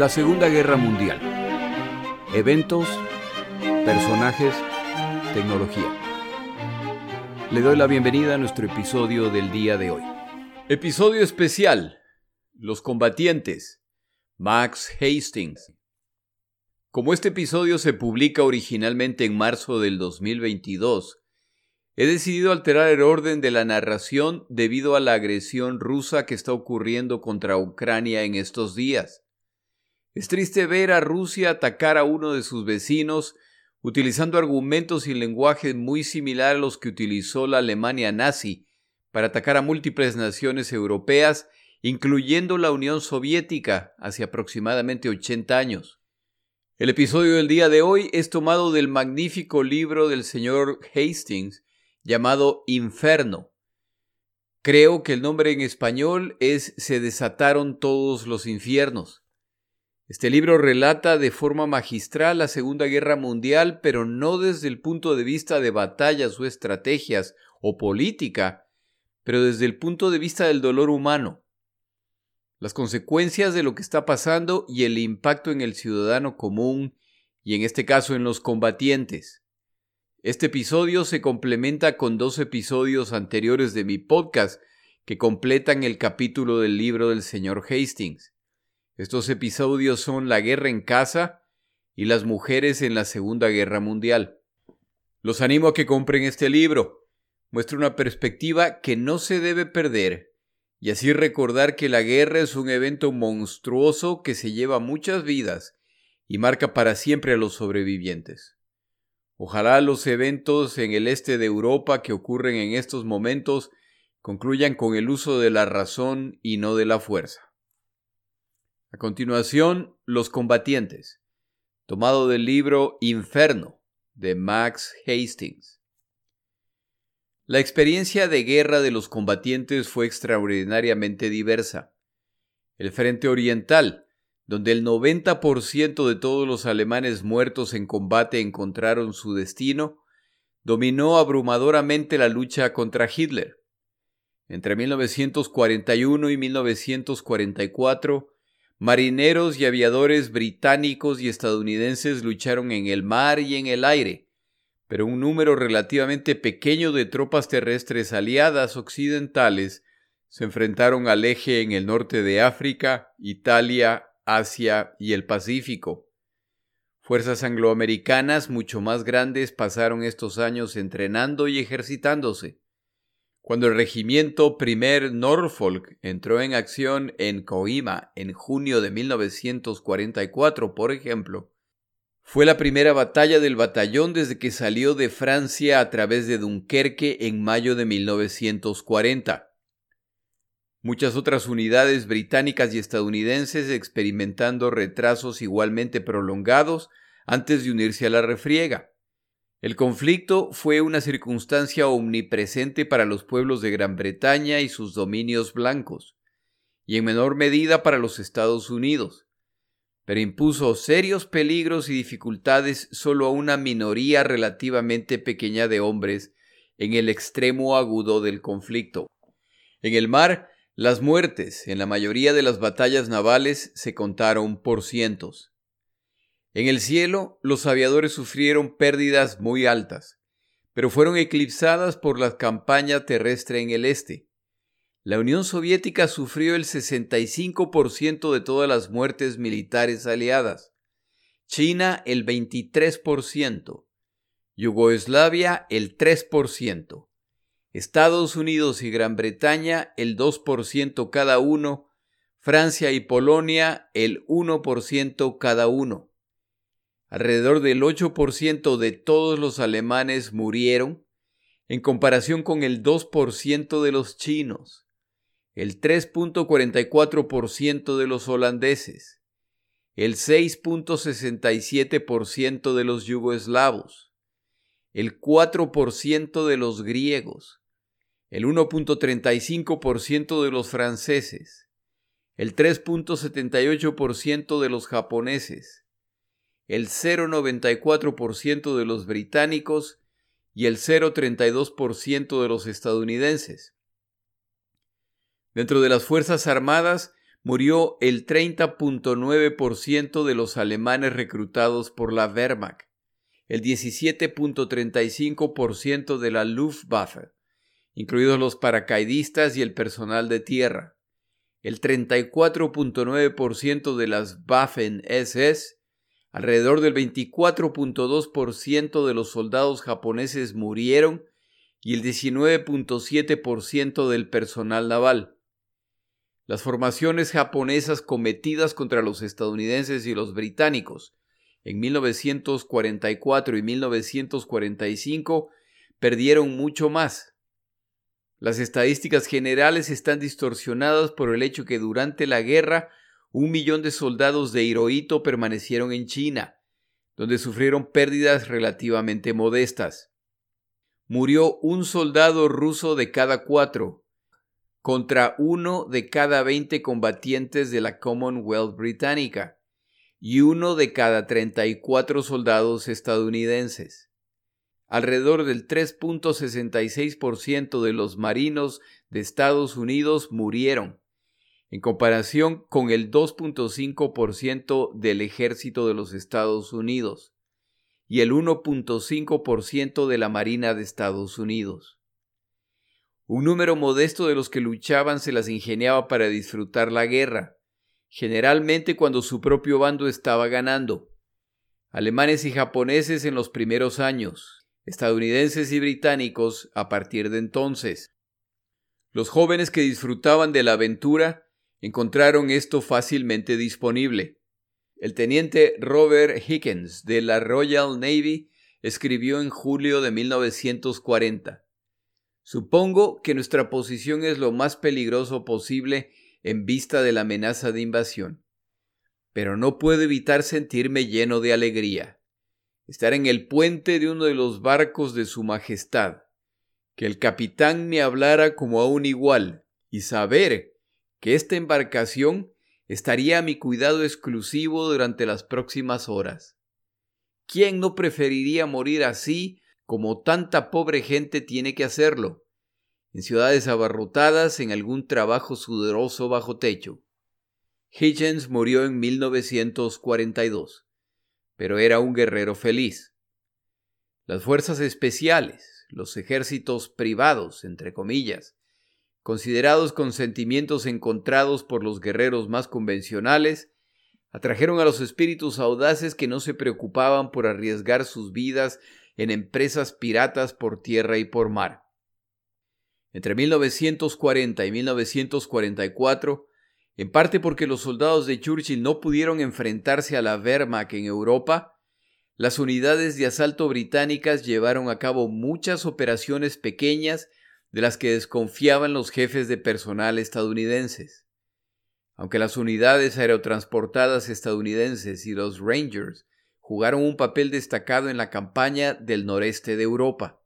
La Segunda Guerra Mundial. Eventos, personajes, tecnología. Le doy la bienvenida a nuestro episodio del día de hoy. Episodio especial. Los combatientes. Max Hastings. Como este episodio se publica originalmente en marzo del 2022, he decidido alterar el orden de la narración debido a la agresión rusa que está ocurriendo contra Ucrania en estos días. Es triste ver a Rusia atacar a uno de sus vecinos utilizando argumentos y lenguaje muy similar a los que utilizó la Alemania nazi para atacar a múltiples naciones europeas, incluyendo la Unión Soviética, hace aproximadamente 80 años. El episodio del día de hoy es tomado del magnífico libro del señor Hastings llamado Inferno. Creo que el nombre en español es Se desataron todos los infiernos. Este libro relata de forma magistral la Segunda Guerra Mundial, pero no desde el punto de vista de batallas o estrategias o política, pero desde el punto de vista del dolor humano, las consecuencias de lo que está pasando y el impacto en el ciudadano común y en este caso en los combatientes. Este episodio se complementa con dos episodios anteriores de mi podcast que completan el capítulo del libro del señor Hastings. Estos episodios son La guerra en casa y Las mujeres en la Segunda Guerra Mundial. Los animo a que compren este libro. Muestra una perspectiva que no se debe perder y así recordar que la guerra es un evento monstruoso que se lleva muchas vidas y marca para siempre a los sobrevivientes. Ojalá los eventos en el este de Europa que ocurren en estos momentos concluyan con el uso de la razón y no de la fuerza. A continuación, Los combatientes, tomado del libro Inferno de Max Hastings. La experiencia de guerra de los combatientes fue extraordinariamente diversa. El Frente Oriental, donde el 90% de todos los alemanes muertos en combate encontraron su destino, dominó abrumadoramente la lucha contra Hitler. Entre 1941 y 1944, Marineros y aviadores británicos y estadounidenses lucharon en el mar y en el aire, pero un número relativamente pequeño de tropas terrestres aliadas occidentales se enfrentaron al eje en el norte de África, Italia, Asia y el Pacífico. Fuerzas angloamericanas mucho más grandes pasaron estos años entrenando y ejercitándose. Cuando el regimiento primer Norfolk entró en acción en Coima en junio de 1944, por ejemplo, fue la primera batalla del batallón desde que salió de Francia a través de Dunkerque en mayo de 1940. Muchas otras unidades británicas y estadounidenses experimentando retrasos igualmente prolongados antes de unirse a la refriega. El conflicto fue una circunstancia omnipresente para los pueblos de Gran Bretaña y sus dominios blancos, y en menor medida para los Estados Unidos, pero impuso serios peligros y dificultades solo a una minoría relativamente pequeña de hombres en el extremo agudo del conflicto. En el mar, las muertes en la mayoría de las batallas navales se contaron por cientos. En el cielo, los aviadores sufrieron pérdidas muy altas, pero fueron eclipsadas por la campaña terrestre en el este. La Unión Soviética sufrió el 65% de todas las muertes militares aliadas, China el 23%, Yugoslavia el 3%, Estados Unidos y Gran Bretaña el 2% cada uno, Francia y Polonia el 1% cada uno. Alrededor del 8% de todos los alemanes murieron, en comparación con el 2% de los chinos, el 3.44% de los holandeses, el 6.67% de los yugoslavos, el 4% de los griegos, el 1.35% de los franceses, el 3.78% de los japoneses, el 0,94% de los británicos y el 0,32% de los estadounidenses. Dentro de las Fuerzas Armadas, murió el 30.9% de los alemanes reclutados por la Wehrmacht, el 17.35% de la Luftwaffe, incluidos los paracaidistas y el personal de tierra, el 34.9% de las Waffen-SS, alrededor del 24.2% de los soldados japoneses murieron y el 19.7% del personal naval. Las formaciones japonesas cometidas contra los estadounidenses y los británicos en 1944 y 1945 perdieron mucho más, las estadísticas generales están distorsionadas por el hecho que durante la guerra un millón de soldados de Hirohito permanecieron en China, donde sufrieron pérdidas relativamente modestas. Murió un soldado ruso de cada cuatro, contra uno de cada veinte combatientes de la Commonwealth británica, y uno de cada treinta y cuatro soldados estadounidenses alrededor del 3.66% de los marinos de Estados Unidos murieron, en comparación con el 2.5% del ejército de los Estados Unidos y el 1.5% de la Marina de Estados Unidos. Un número modesto de los que luchaban se las ingeniaba para disfrutar la guerra, generalmente cuando su propio bando estaba ganando. Alemanes y japoneses en los primeros años, estadounidenses y británicos a partir de entonces. Los jóvenes que disfrutaban de la aventura encontraron esto fácilmente disponible. El teniente Robert Higgins de la Royal Navy escribió en julio de 1940 Supongo que nuestra posición es lo más peligroso posible en vista de la amenaza de invasión, pero no puedo evitar sentirme lleno de alegría estar en el puente de uno de los barcos de Su Majestad, que el capitán me hablara como a un igual, y saber que esta embarcación estaría a mi cuidado exclusivo durante las próximas horas. ¿Quién no preferiría morir así como tanta pobre gente tiene que hacerlo? En ciudades abarrotadas, en algún trabajo sudoroso bajo techo. Hitchens murió en 1942 pero era un guerrero feliz. Las fuerzas especiales, los ejércitos privados, entre comillas, considerados con sentimientos encontrados por los guerreros más convencionales, atrajeron a los espíritus audaces que no se preocupaban por arriesgar sus vidas en empresas piratas por tierra y por mar. Entre 1940 y 1944, en parte porque los soldados de Churchill no pudieron enfrentarse a la Wehrmacht en Europa, las unidades de asalto británicas llevaron a cabo muchas operaciones pequeñas de las que desconfiaban los jefes de personal estadounidenses. Aunque las unidades aerotransportadas estadounidenses y los Rangers jugaron un papel destacado en la campaña del noreste de Europa.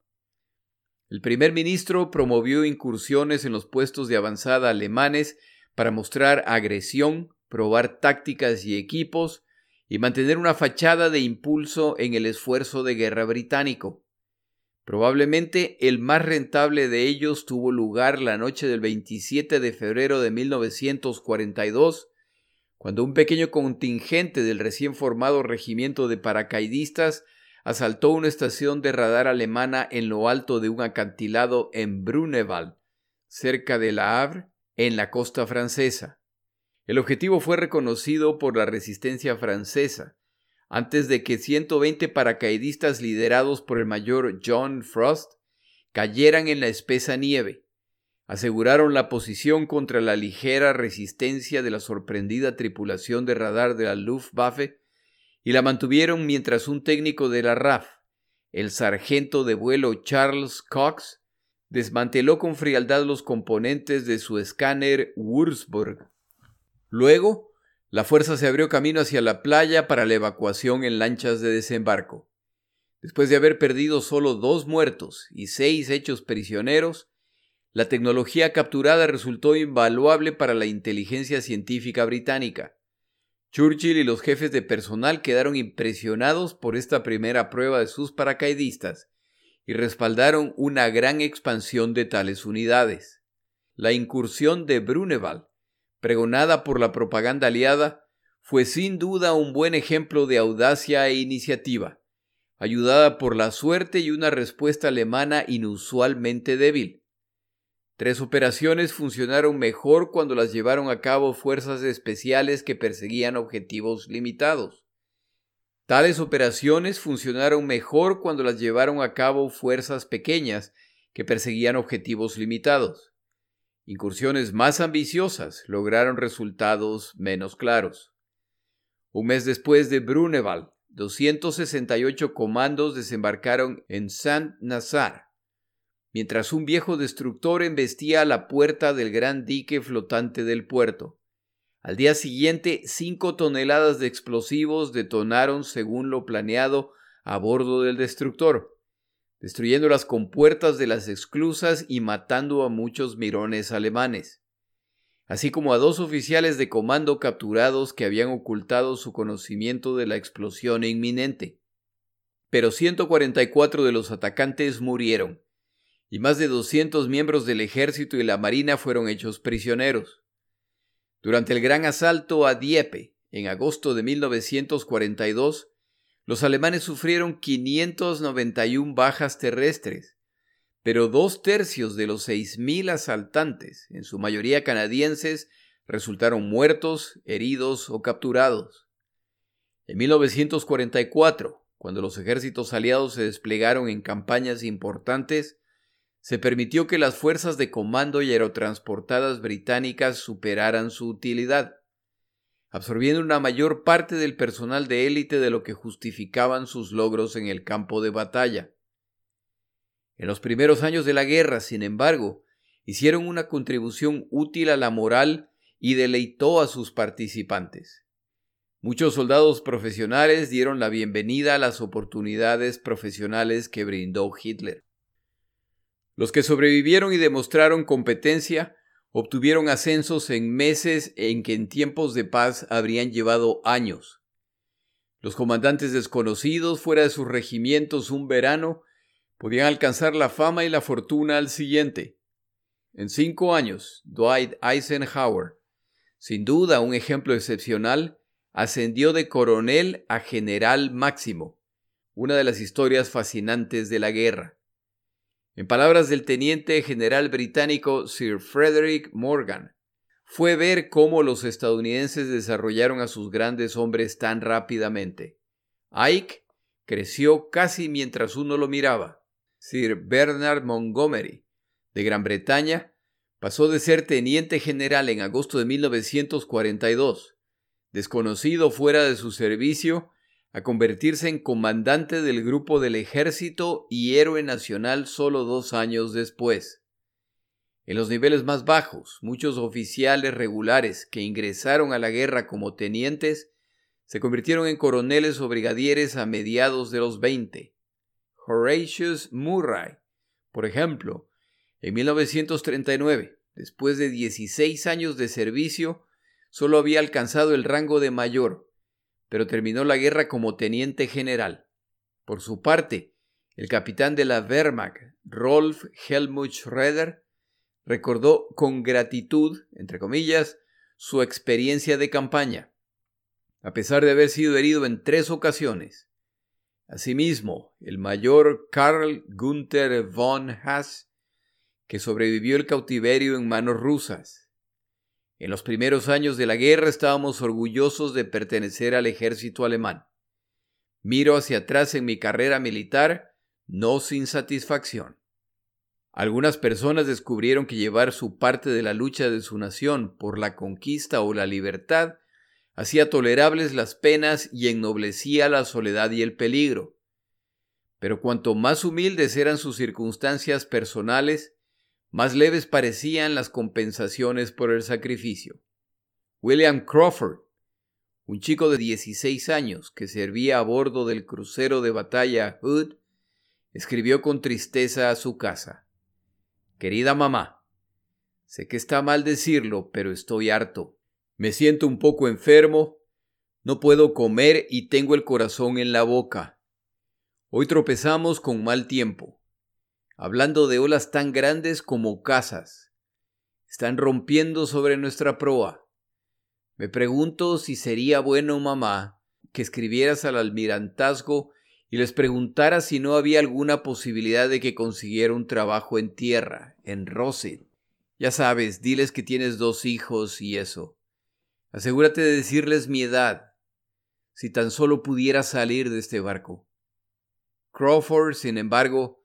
El primer ministro promovió incursiones en los puestos de avanzada alemanes para mostrar agresión, probar tácticas y equipos y mantener una fachada de impulso en el esfuerzo de guerra británico. Probablemente el más rentable de ellos tuvo lugar la noche del 27 de febrero de 1942, cuando un pequeño contingente del recién formado regimiento de paracaidistas asaltó una estación de radar alemana en lo alto de un acantilado en Bruneval, cerca de La Havre, en la costa francesa. El objetivo fue reconocido por la resistencia francesa, antes de que 120 paracaidistas liderados por el mayor John Frost cayeran en la espesa nieve. Aseguraron la posición contra la ligera resistencia de la sorprendida tripulación de radar de la Luftwaffe y la mantuvieron mientras un técnico de la RAF, el sargento de vuelo Charles Cox, desmanteló con frialdad los componentes de su escáner Würzburg. Luego, la fuerza se abrió camino hacia la playa para la evacuación en lanchas de desembarco. Después de haber perdido solo dos muertos y seis hechos prisioneros, la tecnología capturada resultó invaluable para la inteligencia científica británica. Churchill y los jefes de personal quedaron impresionados por esta primera prueba de sus paracaidistas y respaldaron una gran expansión de tales unidades. La incursión de Bruneval pregonada por la propaganda aliada, fue sin duda un buen ejemplo de audacia e iniciativa, ayudada por la suerte y una respuesta alemana inusualmente débil. Tres operaciones funcionaron mejor cuando las llevaron a cabo fuerzas especiales que perseguían objetivos limitados. Tales operaciones funcionaron mejor cuando las llevaron a cabo fuerzas pequeñas que perseguían objetivos limitados. Incursiones más ambiciosas lograron resultados menos claros. Un mes después de Bruneval, 268 comandos desembarcaron en Saint-Nazar, mientras un viejo destructor embestía la puerta del gran dique flotante del puerto. Al día siguiente, cinco toneladas de explosivos detonaron según lo planeado a bordo del destructor, destruyendo las compuertas de las esclusas y matando a muchos mirones alemanes, así como a dos oficiales de comando capturados que habían ocultado su conocimiento de la explosión inminente. Pero 144 de los atacantes murieron, y más de 200 miembros del ejército y la marina fueron hechos prisioneros. Durante el gran asalto a Dieppe, en agosto de 1942, los alemanes sufrieron 591 bajas terrestres, pero dos tercios de los 6.000 asaltantes, en su mayoría canadienses, resultaron muertos, heridos o capturados. En 1944, cuando los ejércitos aliados se desplegaron en campañas importantes, se permitió que las fuerzas de comando y aerotransportadas británicas superaran su utilidad, absorbiendo una mayor parte del personal de élite de lo que justificaban sus logros en el campo de batalla. En los primeros años de la guerra, sin embargo, hicieron una contribución útil a la moral y deleitó a sus participantes. Muchos soldados profesionales dieron la bienvenida a las oportunidades profesionales que brindó Hitler. Los que sobrevivieron y demostraron competencia obtuvieron ascensos en meses en que en tiempos de paz habrían llevado años. Los comandantes desconocidos fuera de sus regimientos un verano podían alcanzar la fama y la fortuna al siguiente. En cinco años, Dwight Eisenhower, sin duda un ejemplo excepcional, ascendió de coronel a general máximo, una de las historias fascinantes de la guerra. En palabras del teniente general británico Sir Frederick Morgan, fue ver cómo los estadounidenses desarrollaron a sus grandes hombres tan rápidamente. Ike creció casi mientras uno lo miraba. Sir Bernard Montgomery, de Gran Bretaña, pasó de ser teniente general en agosto de 1942, desconocido fuera de su servicio a convertirse en comandante del grupo del ejército y héroe nacional solo dos años después. En los niveles más bajos, muchos oficiales regulares que ingresaron a la guerra como tenientes se convirtieron en coroneles o brigadieres a mediados de los 20. Horatius Murray, por ejemplo, en 1939, después de 16 años de servicio, solo había alcanzado el rango de mayor, pero terminó la guerra como teniente general. Por su parte, el capitán de la Wehrmacht, Rolf Helmut Schroeder, recordó con gratitud, entre comillas, su experiencia de campaña, a pesar de haber sido herido en tres ocasiones. Asimismo, el mayor Karl Gunther von Haas, que sobrevivió el cautiverio en manos rusas, en los primeros años de la guerra estábamos orgullosos de pertenecer al ejército alemán. Miro hacia atrás en mi carrera militar, no sin satisfacción. Algunas personas descubrieron que llevar su parte de la lucha de su nación por la conquista o la libertad hacía tolerables las penas y ennoblecía la soledad y el peligro. Pero cuanto más humildes eran sus circunstancias personales, más leves parecían las compensaciones por el sacrificio. William Crawford, un chico de 16 años que servía a bordo del crucero de batalla Hood, escribió con tristeza a su casa. Querida mamá, sé que está mal decirlo, pero estoy harto. Me siento un poco enfermo, no puedo comer y tengo el corazón en la boca. Hoy tropezamos con mal tiempo hablando de olas tan grandes como casas. Están rompiendo sobre nuestra proa. Me pregunto si sería bueno, mamá, que escribieras al almirantazgo y les preguntaras si no había alguna posibilidad de que consiguiera un trabajo en tierra, en Rosin. Ya sabes, diles que tienes dos hijos y eso. Asegúrate de decirles mi edad, si tan solo pudiera salir de este barco. Crawford, sin embargo,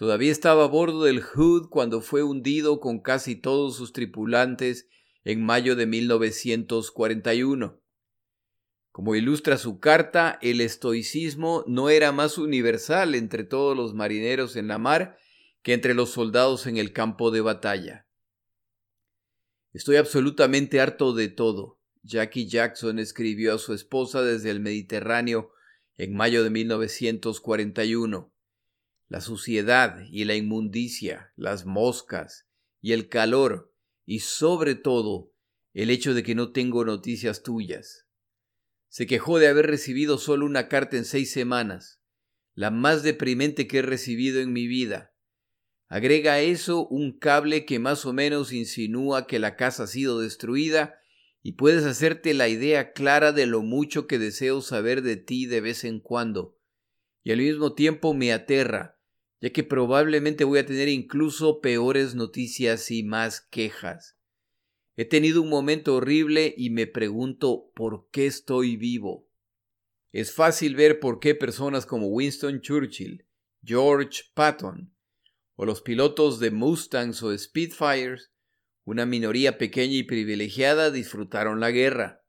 todavía estaba a bordo del Hood cuando fue hundido con casi todos sus tripulantes en mayo de 1941. Como ilustra su carta, el estoicismo no era más universal entre todos los marineros en la mar que entre los soldados en el campo de batalla. Estoy absolutamente harto de todo. Jackie Jackson escribió a su esposa desde el Mediterráneo en mayo de 1941. La suciedad y la inmundicia, las moscas y el calor, y sobre todo el hecho de que no tengo noticias tuyas. Se quejó de haber recibido solo una carta en seis semanas, la más deprimente que he recibido en mi vida. Agrega a eso un cable que más o menos insinúa que la casa ha sido destruida y puedes hacerte la idea clara de lo mucho que deseo saber de ti de vez en cuando. Y al mismo tiempo me aterra, ya que probablemente voy a tener incluso peores noticias y más quejas. He tenido un momento horrible y me pregunto por qué estoy vivo. Es fácil ver por qué personas como Winston Churchill, George Patton, o los pilotos de Mustangs o Spitfires una minoría pequeña y privilegiada disfrutaron la guerra.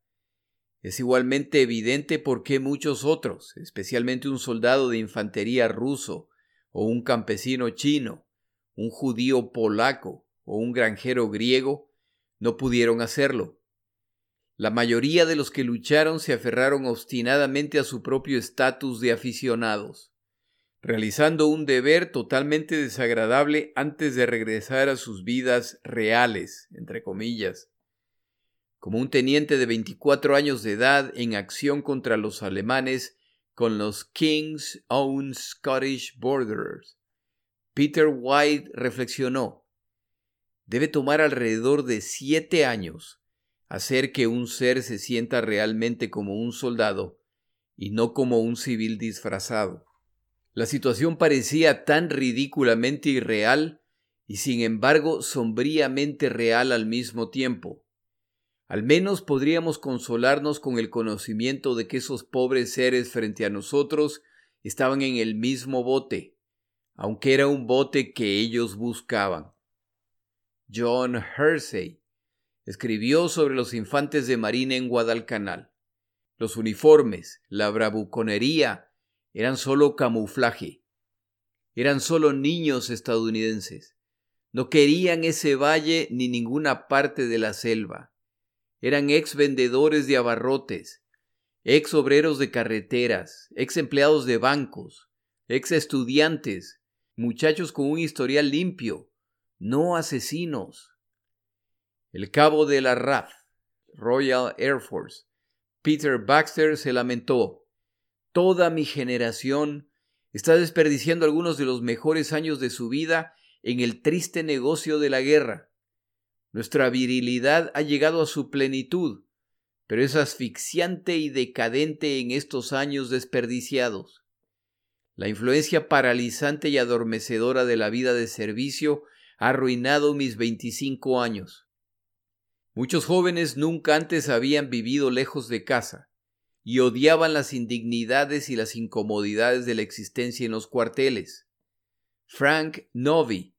Es igualmente evidente por qué muchos otros, especialmente un soldado de infantería ruso, o un campesino chino, un judío polaco, o un granjero griego, no pudieron hacerlo. La mayoría de los que lucharon se aferraron obstinadamente a su propio estatus de aficionados realizando un deber totalmente desagradable antes de regresar a sus vidas reales, entre comillas. Como un teniente de 24 años de edad en acción contra los alemanes con los King's Own Scottish Borderers, Peter White reflexionó, debe tomar alrededor de siete años hacer que un ser se sienta realmente como un soldado y no como un civil disfrazado. La situación parecía tan ridículamente irreal y sin embargo sombríamente real al mismo tiempo. Al menos podríamos consolarnos con el conocimiento de que esos pobres seres frente a nosotros estaban en el mismo bote, aunque era un bote que ellos buscaban. John Hersey escribió sobre los infantes de marina en Guadalcanal. Los uniformes, la bravuconería eran solo camuflaje. Eran solo niños estadounidenses. No querían ese valle ni ninguna parte de la selva. Eran ex vendedores de abarrotes, ex obreros de carreteras, ex empleados de bancos, ex estudiantes, muchachos con un historial limpio, no asesinos. El cabo de la RAF, Royal Air Force, Peter Baxter se lamentó. Toda mi generación está desperdiciando algunos de los mejores años de su vida en el triste negocio de la guerra. Nuestra virilidad ha llegado a su plenitud, pero es asfixiante y decadente en estos años desperdiciados. La influencia paralizante y adormecedora de la vida de servicio ha arruinado mis veinticinco años. Muchos jóvenes nunca antes habían vivido lejos de casa y odiaban las indignidades y las incomodidades de la existencia en los cuarteles. Frank Novi,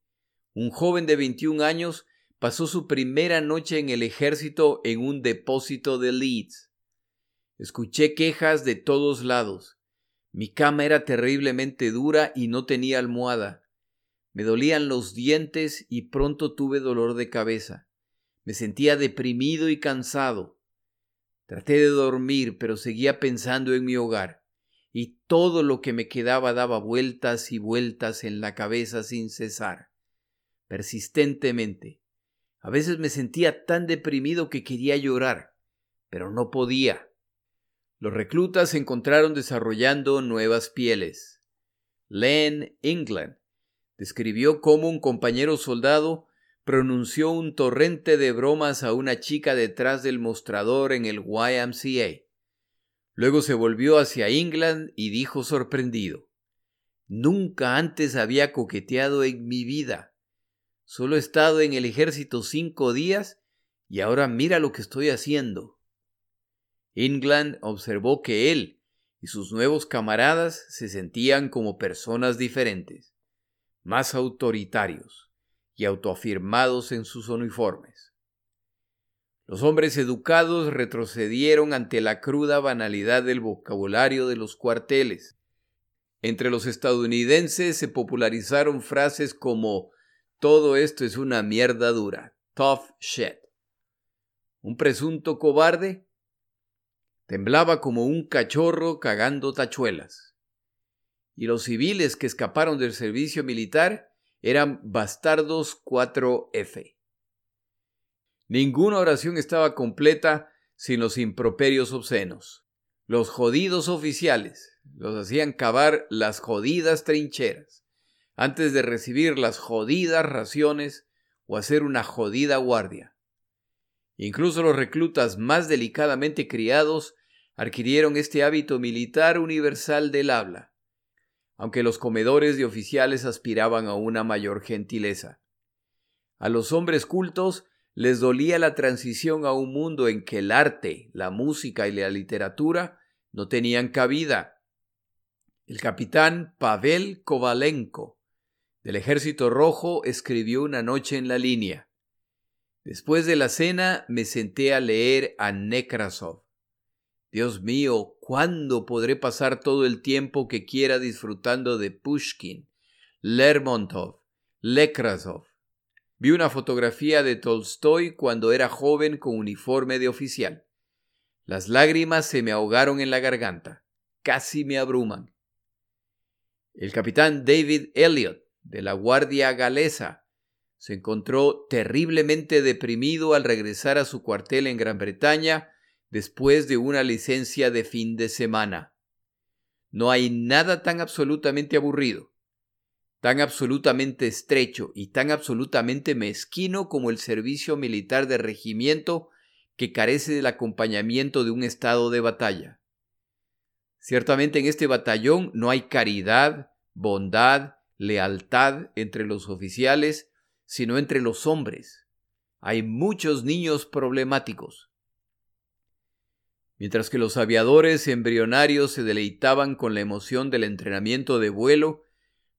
un joven de 21 años, pasó su primera noche en el ejército en un depósito de Leeds. Escuché quejas de todos lados. Mi cama era terriblemente dura y no tenía almohada. Me dolían los dientes y pronto tuve dolor de cabeza. Me sentía deprimido y cansado. Traté de dormir, pero seguía pensando en mi hogar, y todo lo que me quedaba daba vueltas y vueltas en la cabeza sin cesar, persistentemente. A veces me sentía tan deprimido que quería llorar, pero no podía. Los reclutas se encontraron desarrollando nuevas pieles. Len England describió cómo un compañero soldado pronunció un torrente de bromas a una chica detrás del mostrador en el YMCA. Luego se volvió hacia England y dijo sorprendido Nunca antes había coqueteado en mi vida. Solo he estado en el ejército cinco días y ahora mira lo que estoy haciendo. England observó que él y sus nuevos camaradas se sentían como personas diferentes, más autoritarios y autoafirmados en sus uniformes. Los hombres educados retrocedieron ante la cruda banalidad del vocabulario de los cuarteles. Entre los estadounidenses se popularizaron frases como todo esto es una mierda dura, tough shit. Un presunto cobarde temblaba como un cachorro cagando tachuelas. Y los civiles que escaparon del servicio militar eran bastardos 4F. Ninguna oración estaba completa sin los improperios obscenos. Los jodidos oficiales los hacían cavar las jodidas trincheras antes de recibir las jodidas raciones o hacer una jodida guardia. Incluso los reclutas más delicadamente criados adquirieron este hábito militar universal del habla aunque los comedores de oficiales aspiraban a una mayor gentileza. A los hombres cultos les dolía la transición a un mundo en que el arte, la música y la literatura no tenían cabida. El capitán Pavel Kovalenko del Ejército Rojo escribió una noche en la línea. Después de la cena me senté a leer a Nekrasov. Dios mío, ¿cuándo podré pasar todo el tiempo que quiera disfrutando de Pushkin, Lermontov, Lekrasov? Vi una fotografía de Tolstoy cuando era joven con uniforme de oficial. Las lágrimas se me ahogaron en la garganta, casi me abruman. El capitán David Elliot, de la Guardia Galesa, se encontró terriblemente deprimido al regresar a su cuartel en Gran Bretaña después de una licencia de fin de semana. No hay nada tan absolutamente aburrido, tan absolutamente estrecho y tan absolutamente mezquino como el servicio militar de regimiento que carece del acompañamiento de un estado de batalla. Ciertamente en este batallón no hay caridad, bondad, lealtad entre los oficiales, sino entre los hombres. Hay muchos niños problemáticos, Mientras que los aviadores embrionarios se deleitaban con la emoción del entrenamiento de vuelo,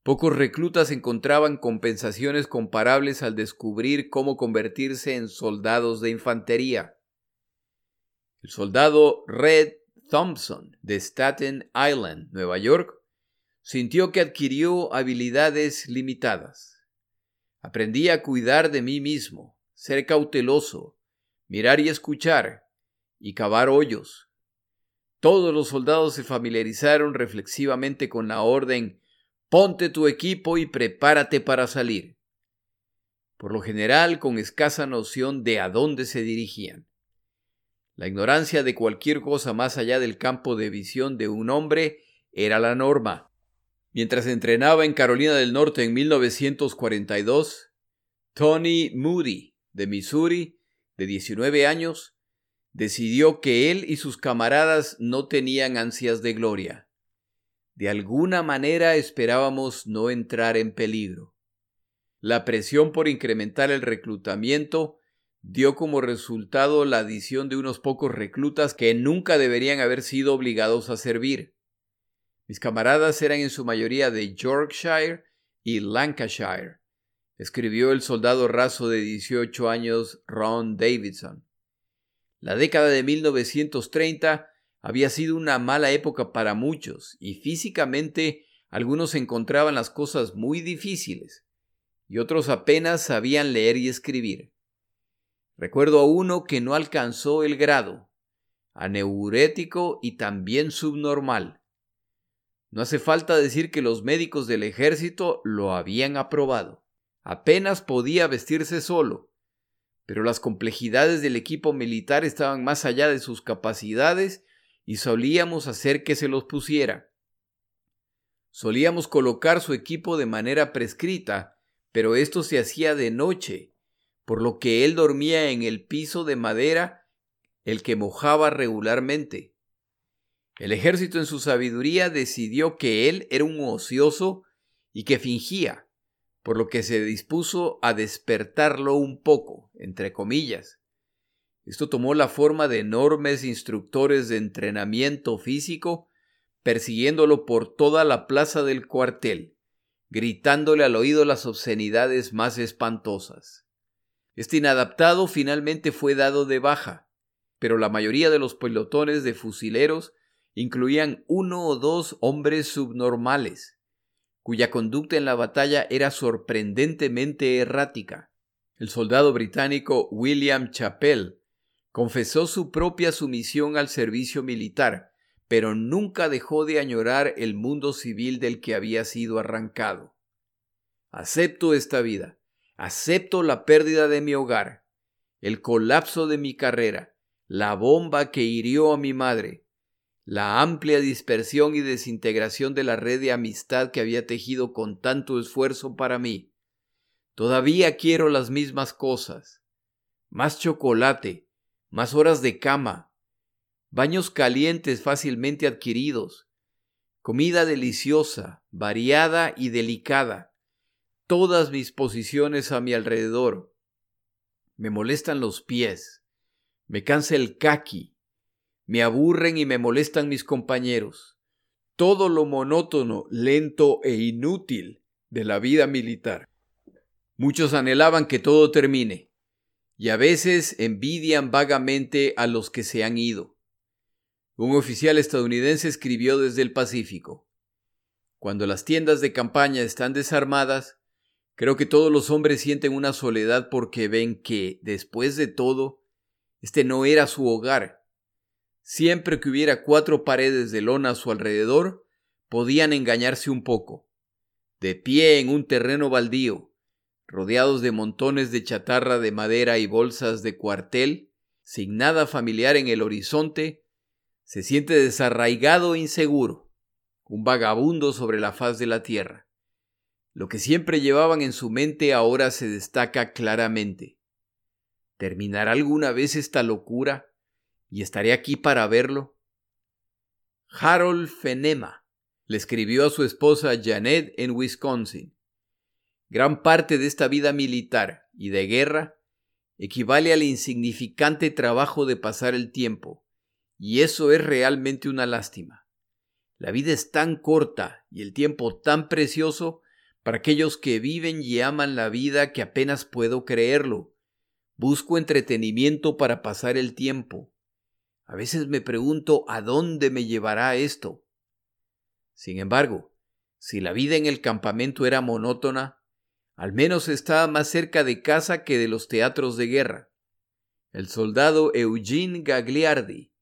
pocos reclutas encontraban compensaciones comparables al descubrir cómo convertirse en soldados de infantería. El soldado Red Thompson de Staten Island, Nueva York, sintió que adquirió habilidades limitadas. Aprendí a cuidar de mí mismo, ser cauteloso, mirar y escuchar, y cavar hoyos. Todos los soldados se familiarizaron reflexivamente con la orden Ponte tu equipo y prepárate para salir. Por lo general con escasa noción de a dónde se dirigían. La ignorancia de cualquier cosa más allá del campo de visión de un hombre era la norma. Mientras entrenaba en Carolina del Norte en 1942, Tony Moody, de Missouri, de 19 años, decidió que él y sus camaradas no tenían ansias de gloria. De alguna manera esperábamos no entrar en peligro. La presión por incrementar el reclutamiento dio como resultado la adición de unos pocos reclutas que nunca deberían haber sido obligados a servir. Mis camaradas eran en su mayoría de Yorkshire y Lancashire, escribió el soldado raso de 18 años Ron Davidson. La década de 1930 había sido una mala época para muchos y físicamente algunos encontraban las cosas muy difíciles y otros apenas sabían leer y escribir. Recuerdo a uno que no alcanzó el grado, aneurético y también subnormal. No hace falta decir que los médicos del ejército lo habían aprobado. Apenas podía vestirse solo pero las complejidades del equipo militar estaban más allá de sus capacidades y solíamos hacer que se los pusiera. Solíamos colocar su equipo de manera prescrita, pero esto se hacía de noche, por lo que él dormía en el piso de madera, el que mojaba regularmente. El ejército en su sabiduría decidió que él era un ocioso y que fingía, por lo que se dispuso a despertarlo un poco, entre comillas. Esto tomó la forma de enormes instructores de entrenamiento físico persiguiéndolo por toda la plaza del cuartel, gritándole al oído las obscenidades más espantosas. Este inadaptado finalmente fue dado de baja, pero la mayoría de los pelotones de fusileros incluían uno o dos hombres subnormales, cuya conducta en la batalla era sorprendentemente errática. El soldado británico William Chappell confesó su propia sumisión al servicio militar, pero nunca dejó de añorar el mundo civil del que había sido arrancado. Acepto esta vida, acepto la pérdida de mi hogar, el colapso de mi carrera, la bomba que hirió a mi madre, la amplia dispersión y desintegración de la red de amistad que había tejido con tanto esfuerzo para mí. Todavía quiero las mismas cosas. Más chocolate, más horas de cama, baños calientes fácilmente adquiridos, comida deliciosa, variada y delicada, todas mis posiciones a mi alrededor. Me molestan los pies, me cansa el caqui, me aburren y me molestan mis compañeros, todo lo monótono, lento e inútil de la vida militar. Muchos anhelaban que todo termine, y a veces envidian vagamente a los que se han ido. Un oficial estadounidense escribió desde el Pacífico. Cuando las tiendas de campaña están desarmadas, creo que todos los hombres sienten una soledad porque ven que, después de todo, este no era su hogar. Siempre que hubiera cuatro paredes de lona a su alrededor, podían engañarse un poco. De pie en un terreno baldío, rodeados de montones de chatarra de madera y bolsas de cuartel, sin nada familiar en el horizonte, se siente desarraigado e inseguro, un vagabundo sobre la faz de la tierra. Lo que siempre llevaban en su mente ahora se destaca claramente. ¿Terminará alguna vez esta locura? ¿Y estaré aquí para verlo? Harold Fenema le escribió a su esposa Janet en Wisconsin. Gran parte de esta vida militar y de guerra equivale al insignificante trabajo de pasar el tiempo, y eso es realmente una lástima. La vida es tan corta y el tiempo tan precioso para aquellos que viven y aman la vida que apenas puedo creerlo. Busco entretenimiento para pasar el tiempo. A veces me pregunto a dónde me llevará esto. Sin embargo, si la vida en el campamento era monótona, al menos estaba más cerca de casa que de los teatros de guerra. El soldado Eugene Gagliardi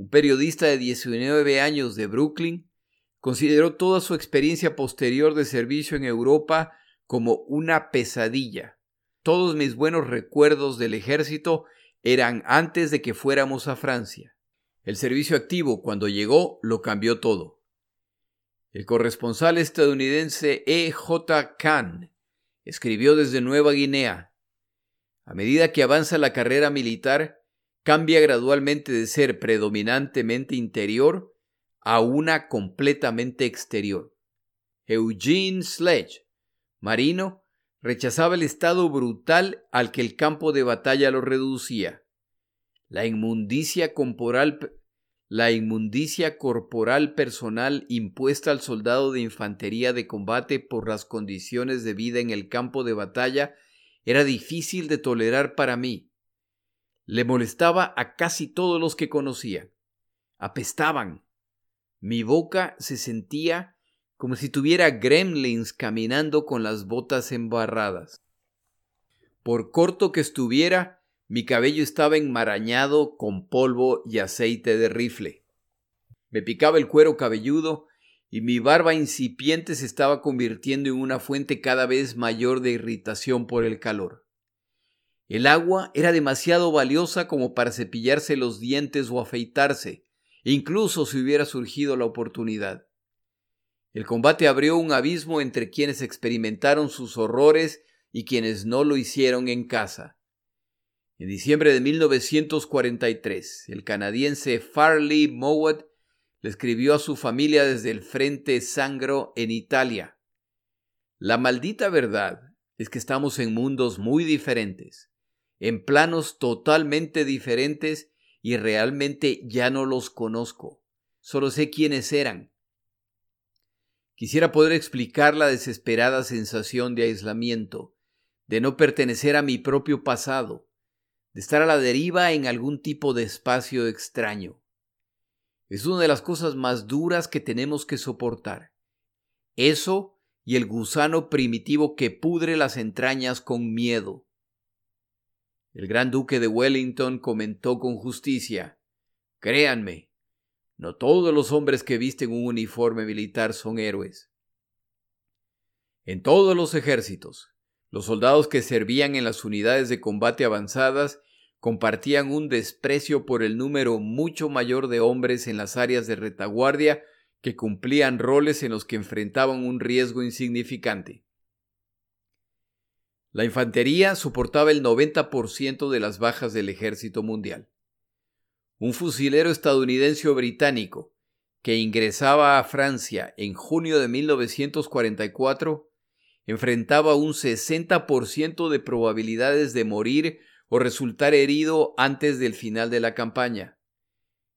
un periodista de 19 años de Brooklyn, consideró toda su experiencia posterior de servicio en Europa como una pesadilla. Todos mis buenos recuerdos del ejército eran antes de que fuéramos a Francia. El servicio activo, cuando llegó, lo cambió todo. El corresponsal estadounidense E. J. Kahn escribió desde Nueva Guinea. A medida que avanza la carrera militar, cambia gradualmente de ser predominantemente interior a una completamente exterior. Eugene Sledge, marino, rechazaba el estado brutal al que el campo de batalla lo reducía. La inmundicia corporal, la inmundicia corporal personal impuesta al soldado de infantería de combate por las condiciones de vida en el campo de batalla era difícil de tolerar para mí le molestaba a casi todos los que conocía. Apestaban. Mi boca se sentía como si tuviera gremlins caminando con las botas embarradas. Por corto que estuviera, mi cabello estaba enmarañado con polvo y aceite de rifle. Me picaba el cuero cabelludo y mi barba incipiente se estaba convirtiendo en una fuente cada vez mayor de irritación por el calor. El agua era demasiado valiosa como para cepillarse los dientes o afeitarse, incluso si hubiera surgido la oportunidad. El combate abrió un abismo entre quienes experimentaron sus horrores y quienes no lo hicieron en casa. En diciembre de 1943, el canadiense Farley Mowat le escribió a su familia desde el frente Sangro en Italia. La maldita verdad es que estamos en mundos muy diferentes, en planos totalmente diferentes y realmente ya no los conozco. Solo sé quiénes eran. Quisiera poder explicar la desesperada sensación de aislamiento, de no pertenecer a mi propio pasado, de estar a la deriva en algún tipo de espacio extraño. Es una de las cosas más duras que tenemos que soportar. Eso y el gusano primitivo que pudre las entrañas con miedo. El gran duque de Wellington comentó con justicia Créanme, no todos los hombres que visten un uniforme militar son héroes. En todos los ejércitos, los soldados que servían en las unidades de combate avanzadas compartían un desprecio por el número mucho mayor de hombres en las áreas de retaguardia que cumplían roles en los que enfrentaban un riesgo insignificante. La infantería soportaba el 90% de las bajas del ejército mundial. Un fusilero estadounidense o británico que ingresaba a Francia en junio de 1944 enfrentaba un 60% de probabilidades de morir o resultar herido antes del final de la campaña.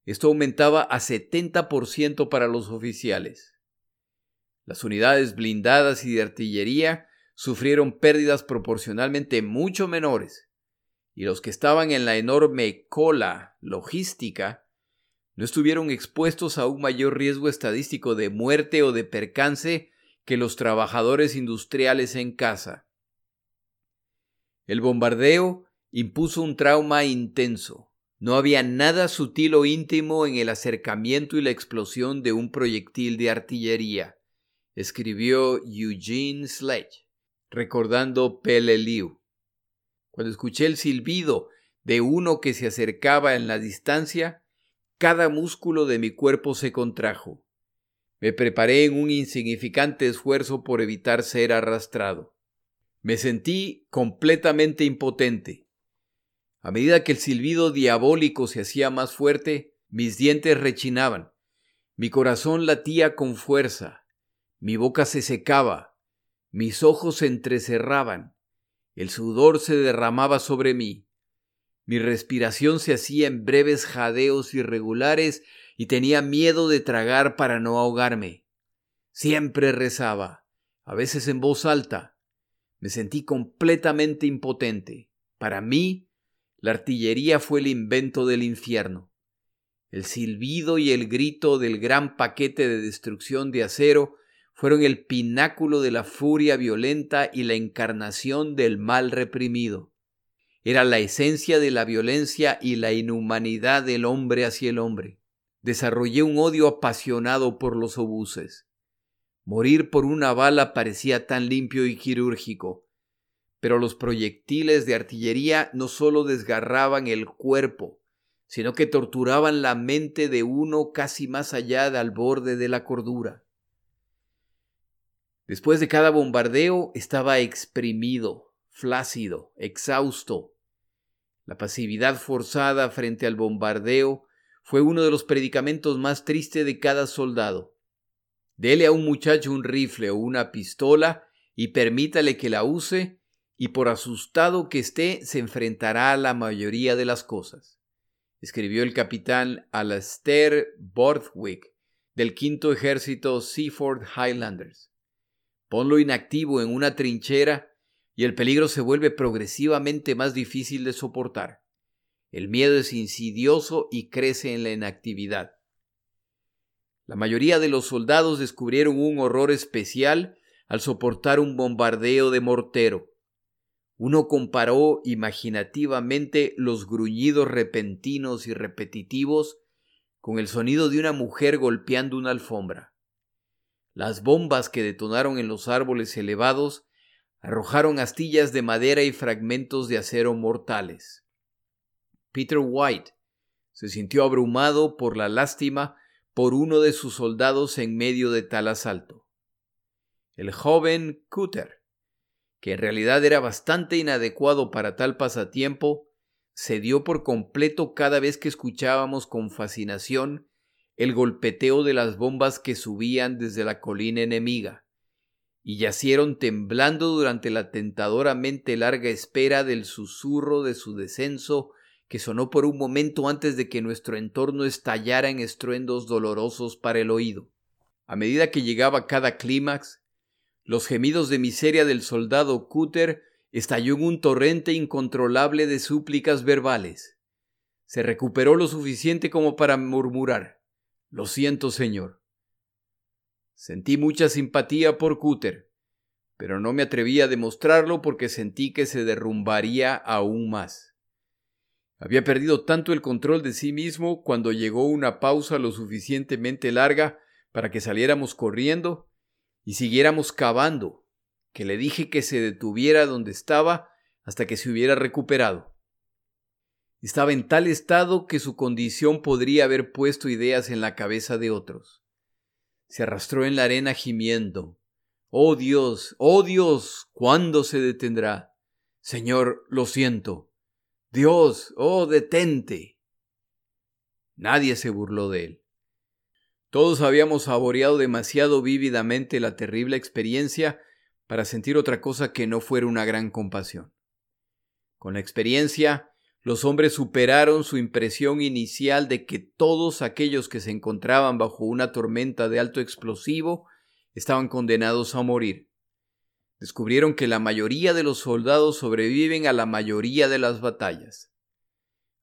Esto aumentaba a 70% para los oficiales. Las unidades blindadas y de artillería sufrieron pérdidas proporcionalmente mucho menores, y los que estaban en la enorme cola logística no estuvieron expuestos a un mayor riesgo estadístico de muerte o de percance que los trabajadores industriales en casa. El bombardeo impuso un trauma intenso. No había nada sutil o íntimo en el acercamiento y la explosión de un proyectil de artillería, escribió Eugene Sledge, recordando Peleliu. Cuando escuché el silbido de uno que se acercaba en la distancia, cada músculo de mi cuerpo se contrajo. Me preparé en un insignificante esfuerzo por evitar ser arrastrado. Me sentí completamente impotente. A medida que el silbido diabólico se hacía más fuerte, mis dientes rechinaban, mi corazón latía con fuerza, mi boca se secaba, mis ojos se entrecerraban, el sudor se derramaba sobre mí, mi respiración se hacía en breves jadeos irregulares y tenía miedo de tragar para no ahogarme. Siempre rezaba, a veces en voz alta. Me sentí completamente impotente. Para mí, la artillería fue el invento del infierno. El silbido y el grito del gran paquete de destrucción de acero fueron el pináculo de la furia violenta y la encarnación del mal reprimido. Era la esencia de la violencia y la inhumanidad del hombre hacia el hombre desarrollé un odio apasionado por los obuses. Morir por una bala parecía tan limpio y quirúrgico, pero los proyectiles de artillería no solo desgarraban el cuerpo, sino que torturaban la mente de uno casi más allá del borde de la cordura. Después de cada bombardeo estaba exprimido, flácido, exhausto. La pasividad forzada frente al bombardeo fue uno de los predicamentos más tristes de cada soldado. Dele a un muchacho un rifle o una pistola y permítale que la use, y por asustado que esté se enfrentará a la mayoría de las cosas. Escribió el capitán Alastair Borthwick del quinto ejército Seaford Highlanders. Ponlo inactivo en una trinchera y el peligro se vuelve progresivamente más difícil de soportar. El miedo es insidioso y crece en la inactividad. La mayoría de los soldados descubrieron un horror especial al soportar un bombardeo de mortero. Uno comparó imaginativamente los gruñidos repentinos y repetitivos con el sonido de una mujer golpeando una alfombra. Las bombas que detonaron en los árboles elevados arrojaron astillas de madera y fragmentos de acero mortales. Peter White se sintió abrumado por la lástima por uno de sus soldados en medio de tal asalto. El joven Cutter, que en realidad era bastante inadecuado para tal pasatiempo, se dio por completo cada vez que escuchábamos con fascinación el golpeteo de las bombas que subían desde la colina enemiga, y yacieron temblando durante la tentadoramente larga espera del susurro de su descenso que sonó por un momento antes de que nuestro entorno estallara en estruendos dolorosos para el oído. A medida que llegaba cada clímax, los gemidos de miseria del soldado Cutter estalló en un torrente incontrolable de súplicas verbales. Se recuperó lo suficiente como para murmurar Lo siento, señor. Sentí mucha simpatía por Cutter, pero no me atreví a demostrarlo porque sentí que se derrumbaría aún más. Había perdido tanto el control de sí mismo cuando llegó una pausa lo suficientemente larga para que saliéramos corriendo y siguiéramos cavando, que le dije que se detuviera donde estaba hasta que se hubiera recuperado. Estaba en tal estado que su condición podría haber puesto ideas en la cabeza de otros. Se arrastró en la arena gimiendo. Oh Dios, oh Dios, ¿cuándo se detendrá? Señor, lo siento. Dios, oh, detente. Nadie se burló de él. Todos habíamos saboreado demasiado vívidamente la terrible experiencia para sentir otra cosa que no fuera una gran compasión. Con la experiencia, los hombres superaron su impresión inicial de que todos aquellos que se encontraban bajo una tormenta de alto explosivo estaban condenados a morir descubrieron que la mayoría de los soldados sobreviven a la mayoría de las batallas.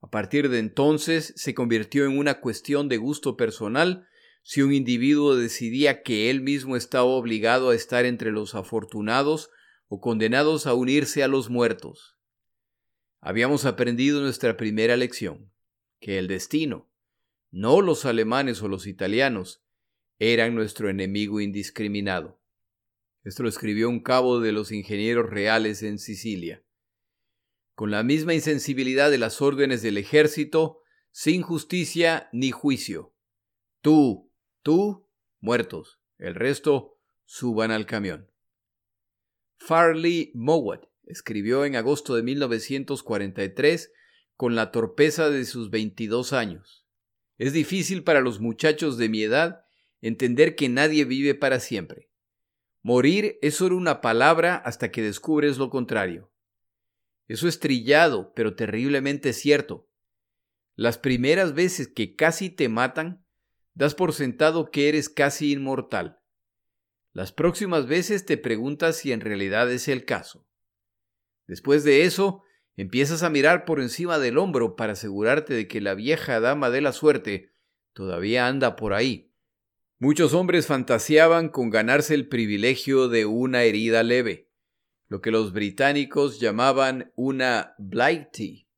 A partir de entonces se convirtió en una cuestión de gusto personal si un individuo decidía que él mismo estaba obligado a estar entre los afortunados o condenados a unirse a los muertos. Habíamos aprendido nuestra primera lección, que el destino, no los alemanes o los italianos, eran nuestro enemigo indiscriminado. Esto lo escribió un cabo de los ingenieros reales en Sicilia. Con la misma insensibilidad de las órdenes del ejército, sin justicia ni juicio. Tú, tú, muertos. El resto, suban al camión. Farley Mowat escribió en agosto de 1943 con la torpeza de sus 22 años. Es difícil para los muchachos de mi edad entender que nadie vive para siempre. Morir es solo una palabra hasta que descubres lo contrario. Eso es trillado, pero terriblemente cierto. Las primeras veces que casi te matan, das por sentado que eres casi inmortal. Las próximas veces te preguntas si en realidad es el caso. Después de eso, empiezas a mirar por encima del hombro para asegurarte de que la vieja dama de la suerte todavía anda por ahí. Muchos hombres fantaseaban con ganarse el privilegio de una herida leve, lo que los británicos llamaban una blighty,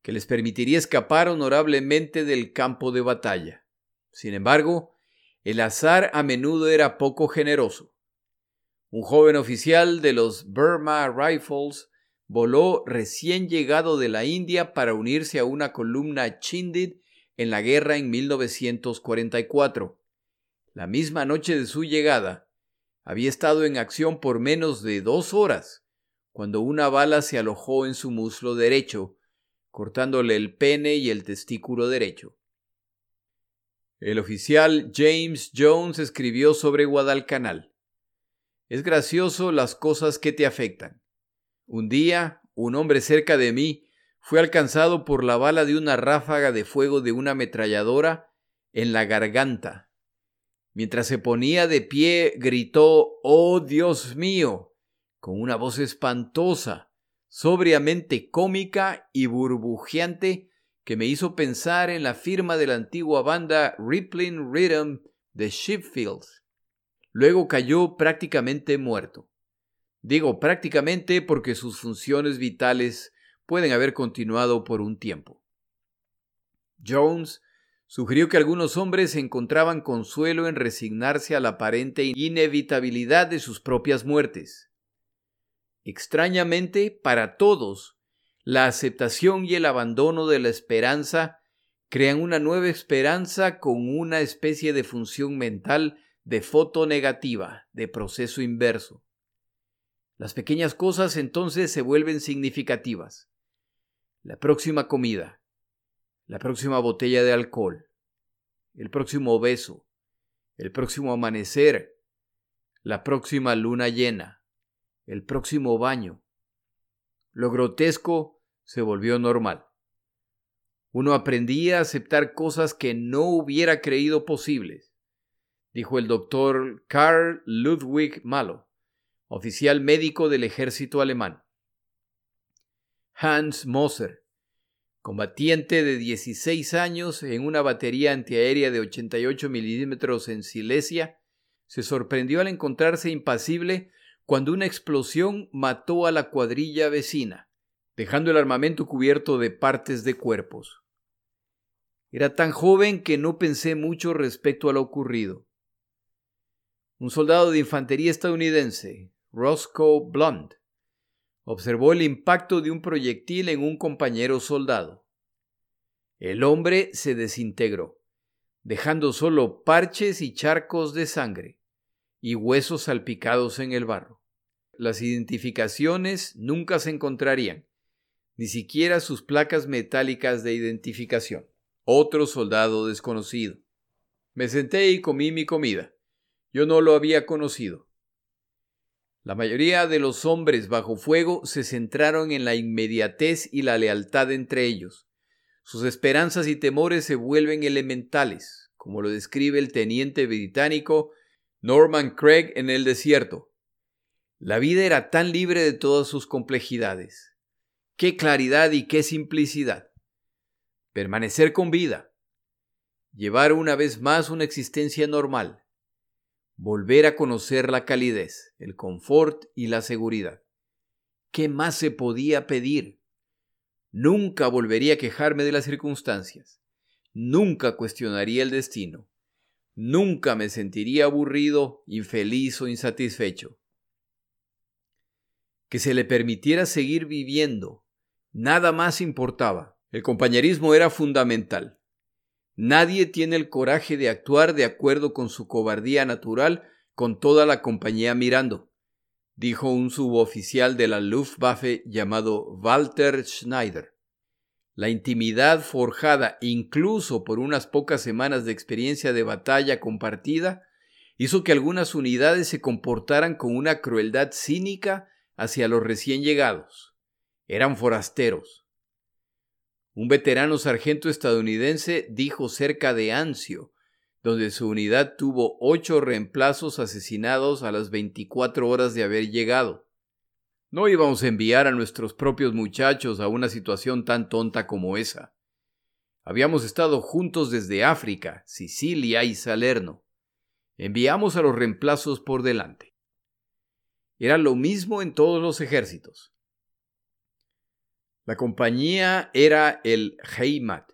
que les permitiría escapar honorablemente del campo de batalla. Sin embargo, el azar a menudo era poco generoso. Un joven oficial de los Burma Rifles voló recién llegado de la India para unirse a una columna Chindid en la guerra en 1944. La misma noche de su llegada, había estado en acción por menos de dos horas, cuando una bala se alojó en su muslo derecho, cortándole el pene y el testículo derecho. El oficial James Jones escribió sobre Guadalcanal. Es gracioso las cosas que te afectan. Un día, un hombre cerca de mí fue alcanzado por la bala de una ráfaga de fuego de una ametralladora en la garganta Mientras se ponía de pie, gritó Oh Dios mío, con una voz espantosa, sobriamente cómica y burbujeante que me hizo pensar en la firma de la antigua banda Rippling Rhythm de Shipfields. Luego cayó prácticamente muerto. Digo prácticamente porque sus funciones vitales pueden haber continuado por un tiempo. Jones sugirió que algunos hombres encontraban consuelo en resignarse a la aparente inevitabilidad de sus propias muertes. Extrañamente, para todos, la aceptación y el abandono de la esperanza crean una nueva esperanza con una especie de función mental de foto negativa, de proceso inverso. Las pequeñas cosas entonces se vuelven significativas. La próxima comida, la próxima botella de alcohol, el próximo beso, el próximo amanecer, la próxima luna llena, el próximo baño. Lo grotesco se volvió normal. Uno aprendía a aceptar cosas que no hubiera creído posibles, dijo el doctor Karl Ludwig Malo, oficial médico del ejército alemán. Hans Moser, combatiente de 16 años en una batería antiaérea de 88 milímetros en Silesia, se sorprendió al encontrarse impasible cuando una explosión mató a la cuadrilla vecina, dejando el armamento cubierto de partes de cuerpos. Era tan joven que no pensé mucho respecto a lo ocurrido. Un soldado de infantería estadounidense, Roscoe Blunt, observó el impacto de un proyectil en un compañero soldado. El hombre se desintegró, dejando solo parches y charcos de sangre y huesos salpicados en el barro. Las identificaciones nunca se encontrarían, ni siquiera sus placas metálicas de identificación. Otro soldado desconocido. Me senté y comí mi comida. Yo no lo había conocido. La mayoría de los hombres bajo fuego se centraron en la inmediatez y la lealtad entre ellos. Sus esperanzas y temores se vuelven elementales, como lo describe el teniente británico Norman Craig en el desierto. La vida era tan libre de todas sus complejidades. Qué claridad y qué simplicidad. Permanecer con vida. Llevar una vez más una existencia normal volver a conocer la calidez, el confort y la seguridad. ¿Qué más se podía pedir? Nunca volvería a quejarme de las circunstancias. Nunca cuestionaría el destino. Nunca me sentiría aburrido, infeliz o insatisfecho. Que se le permitiera seguir viviendo. Nada más importaba. El compañerismo era fundamental. Nadie tiene el coraje de actuar de acuerdo con su cobardía natural con toda la compañía mirando, dijo un suboficial de la Luftwaffe llamado Walter Schneider. La intimidad forjada incluso por unas pocas semanas de experiencia de batalla compartida hizo que algunas unidades se comportaran con una crueldad cínica hacia los recién llegados. Eran forasteros, un veterano sargento estadounidense dijo cerca de Anzio, donde su unidad tuvo ocho reemplazos asesinados a las 24 horas de haber llegado. No íbamos a enviar a nuestros propios muchachos a una situación tan tonta como esa. Habíamos estado juntos desde África, Sicilia y Salerno. Enviamos a los reemplazos por delante. Era lo mismo en todos los ejércitos. La compañía era el Heimat,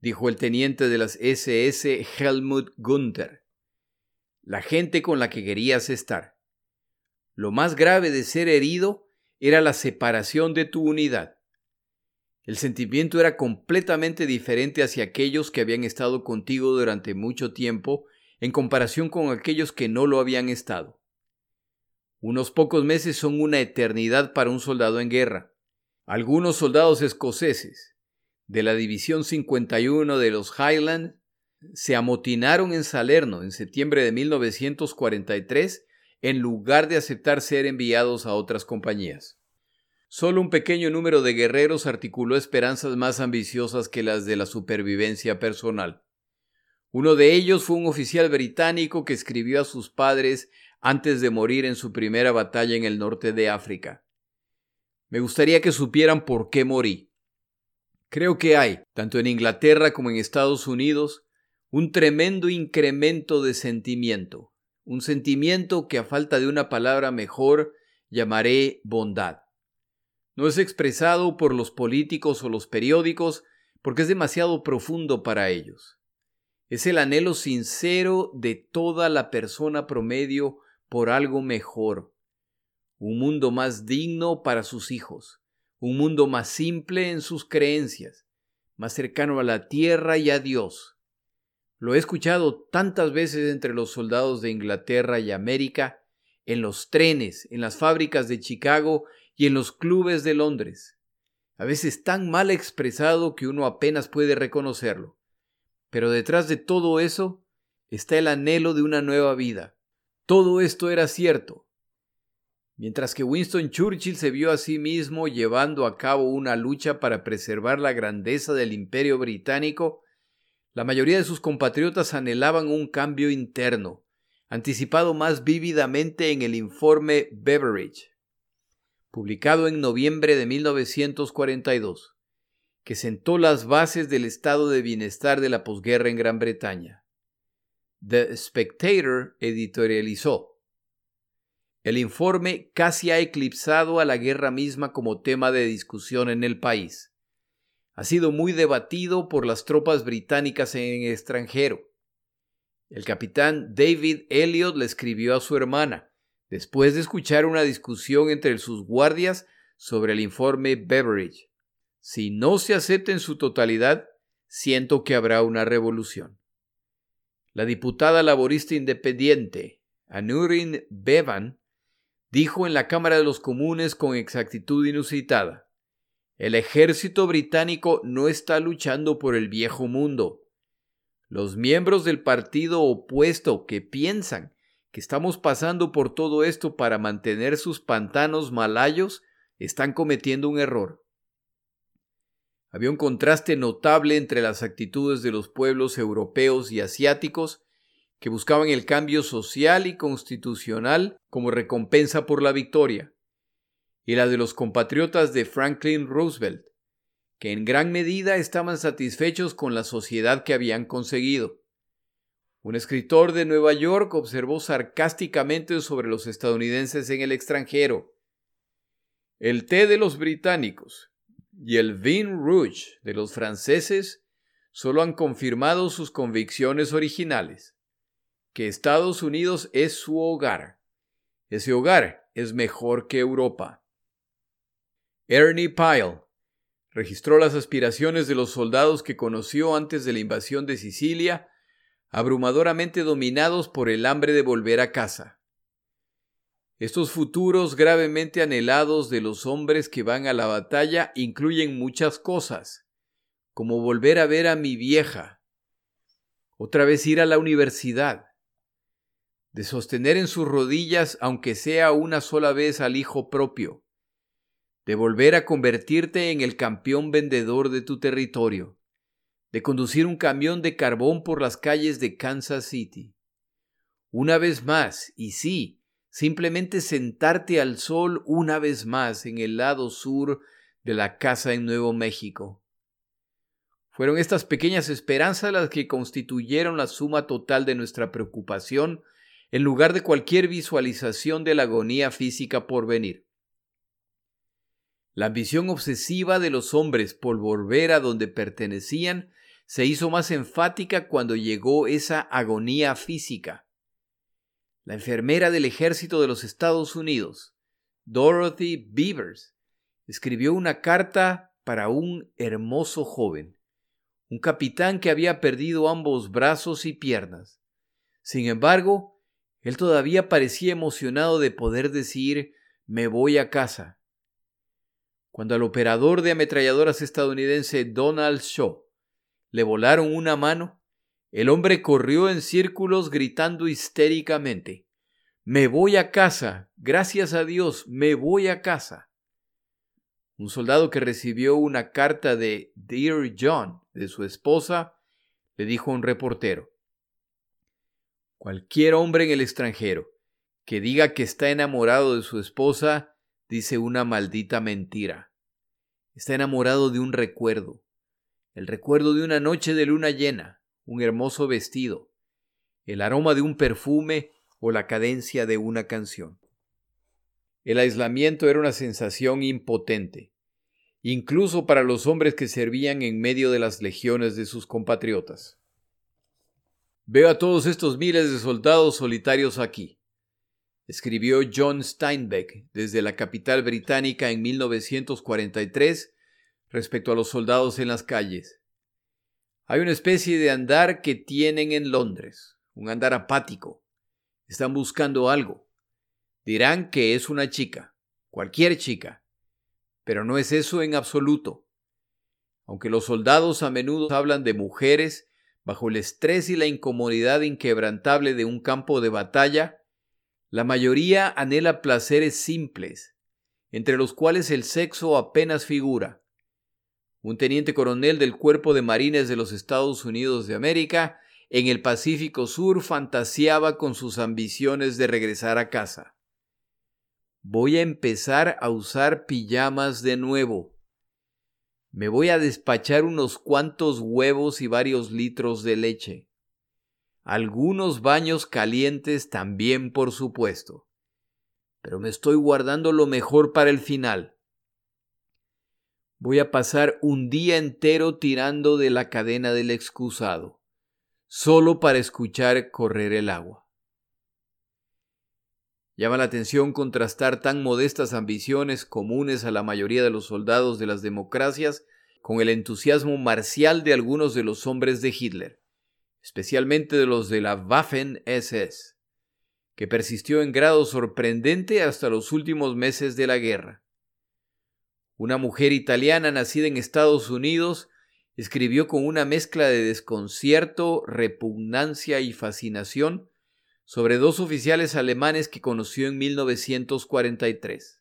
dijo el teniente de las SS Helmut Gunther. La gente con la que querías estar. Lo más grave de ser herido era la separación de tu unidad. El sentimiento era completamente diferente hacia aquellos que habían estado contigo durante mucho tiempo en comparación con aquellos que no lo habían estado. Unos pocos meses son una eternidad para un soldado en guerra. Algunos soldados escoceses de la División 51 de los Highlands se amotinaron en Salerno en septiembre de 1943 en lugar de aceptar ser enviados a otras compañías. Solo un pequeño número de guerreros articuló esperanzas más ambiciosas que las de la supervivencia personal. Uno de ellos fue un oficial británico que escribió a sus padres antes de morir en su primera batalla en el norte de África. Me gustaría que supieran por qué morí. Creo que hay, tanto en Inglaterra como en Estados Unidos, un tremendo incremento de sentimiento, un sentimiento que a falta de una palabra mejor llamaré bondad. No es expresado por los políticos o los periódicos porque es demasiado profundo para ellos. Es el anhelo sincero de toda la persona promedio por algo mejor, un mundo más digno para sus hijos, un mundo más simple en sus creencias, más cercano a la tierra y a Dios. Lo he escuchado tantas veces entre los soldados de Inglaterra y América en los trenes, en las fábricas de Chicago y en los clubes de Londres. A veces tan mal expresado que uno apenas puede reconocerlo. Pero detrás de todo eso está el anhelo de una nueva vida. Todo esto era cierto. Mientras que Winston Churchill se vio a sí mismo llevando a cabo una lucha para preservar la grandeza del imperio británico, la mayoría de sus compatriotas anhelaban un cambio interno, anticipado más vívidamente en el informe Beveridge, publicado en noviembre de 1942, que sentó las bases del estado de bienestar de la posguerra en Gran Bretaña. The Spectator editorializó. El informe casi ha eclipsado a la guerra misma como tema de discusión en el país ha sido muy debatido por las tropas británicas en el extranjero. El capitán David Elliot le escribió a su hermana, después de escuchar una discusión entre sus guardias sobre el informe Beveridge. Si no se acepta en su totalidad, siento que habrá una revolución. La diputada laborista independiente, Anurin Bevan, dijo en la Cámara de los Comunes con exactitud inusitada, el ejército británico no está luchando por el viejo mundo. Los miembros del partido opuesto que piensan que estamos pasando por todo esto para mantener sus pantanos malayos están cometiendo un error. Había un contraste notable entre las actitudes de los pueblos europeos y asiáticos que buscaban el cambio social y constitucional como recompensa por la victoria, y la de los compatriotas de Franklin Roosevelt, que en gran medida estaban satisfechos con la sociedad que habían conseguido. Un escritor de Nueva York observó sarcásticamente sobre los estadounidenses en el extranjero. El té de los británicos y el vin rouge de los franceses solo han confirmado sus convicciones originales, que Estados Unidos es su hogar. Ese hogar es mejor que Europa. Ernie Pyle registró las aspiraciones de los soldados que conoció antes de la invasión de Sicilia, abrumadoramente dominados por el hambre de volver a casa. Estos futuros gravemente anhelados de los hombres que van a la batalla incluyen muchas cosas, como volver a ver a mi vieja, otra vez ir a la universidad, de sostener en sus rodillas, aunque sea una sola vez, al hijo propio, de volver a convertirte en el campeón vendedor de tu territorio, de conducir un camión de carbón por las calles de Kansas City. Una vez más, y sí, simplemente sentarte al sol una vez más en el lado sur de la casa en Nuevo México. Fueron estas pequeñas esperanzas las que constituyeron la suma total de nuestra preocupación en lugar de cualquier visualización de la agonía física por venir. La ambición obsesiva de los hombres por volver a donde pertenecían se hizo más enfática cuando llegó esa agonía física. La enfermera del ejército de los Estados Unidos, Dorothy Beavers, escribió una carta para un hermoso joven, un capitán que había perdido ambos brazos y piernas. Sin embargo, él todavía parecía emocionado de poder decir me voy a casa cuando al operador de ametralladoras estadounidense Donald Shaw le volaron una mano, el hombre corrió en círculos gritando histéricamente Me voy a casa. Gracias a Dios, me voy a casa. Un soldado que recibió una carta de Dear John de su esposa le dijo a un reportero Cualquier hombre en el extranjero que diga que está enamorado de su esposa dice una maldita mentira. Está enamorado de un recuerdo, el recuerdo de una noche de luna llena, un hermoso vestido, el aroma de un perfume o la cadencia de una canción. El aislamiento era una sensación impotente, incluso para los hombres que servían en medio de las legiones de sus compatriotas. Veo a todos estos miles de soldados solitarios aquí, escribió John Steinbeck desde la capital británica en 1943 respecto a los soldados en las calles. Hay una especie de andar que tienen en Londres, un andar apático. Están buscando algo. Dirán que es una chica, cualquier chica, pero no es eso en absoluto. Aunque los soldados a menudo hablan de mujeres bajo el estrés y la incomodidad inquebrantable de un campo de batalla, la mayoría anhela placeres simples, entre los cuales el sexo apenas figura. Un teniente coronel del Cuerpo de Marines de los Estados Unidos de América en el Pacífico Sur fantaseaba con sus ambiciones de regresar a casa. Voy a empezar a usar pijamas de nuevo. Me voy a despachar unos cuantos huevos y varios litros de leche. Algunos baños calientes también, por supuesto. Pero me estoy guardando lo mejor para el final. Voy a pasar un día entero tirando de la cadena del excusado, solo para escuchar correr el agua. Llama la atención contrastar tan modestas ambiciones comunes a la mayoría de los soldados de las democracias con el entusiasmo marcial de algunos de los hombres de Hitler, especialmente de los de la Waffen-SS, que persistió en grado sorprendente hasta los últimos meses de la guerra. Una mujer italiana nacida en Estados Unidos escribió con una mezcla de desconcierto, repugnancia y fascinación sobre dos oficiales alemanes que conoció en 1943.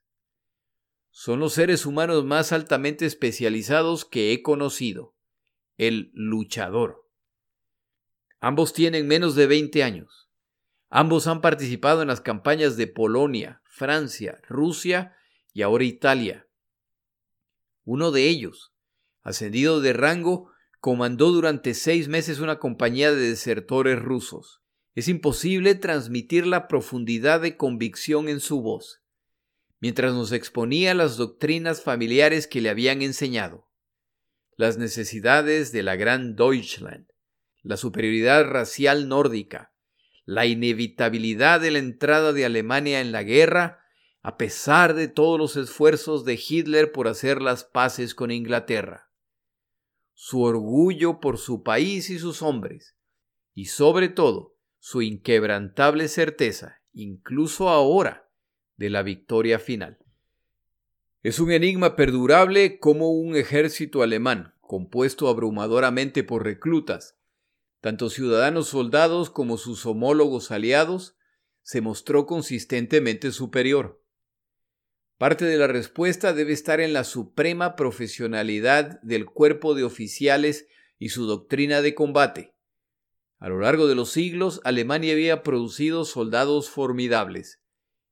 Son los seres humanos más altamente especializados que he conocido. El luchador. Ambos tienen menos de 20 años. Ambos han participado en las campañas de Polonia, Francia, Rusia y ahora Italia. Uno de ellos, ascendido de rango, comandó durante seis meses una compañía de desertores rusos. Es imposible transmitir la profundidad de convicción en su voz, mientras nos exponía las doctrinas familiares que le habían enseñado, las necesidades de la gran Deutschland, la superioridad racial nórdica, la inevitabilidad de la entrada de Alemania en la guerra, a pesar de todos los esfuerzos de Hitler por hacer las paces con Inglaterra, su orgullo por su país y sus hombres, y sobre todo su inquebrantable certeza, incluso ahora, de la victoria final. Es un enigma perdurable como un ejército alemán, compuesto abrumadoramente por reclutas, tanto ciudadanos soldados como sus homólogos aliados, se mostró consistentemente superior. Parte de la respuesta debe estar en la suprema profesionalidad del cuerpo de oficiales y su doctrina de combate, a lo largo de los siglos, Alemania había producido soldados formidables,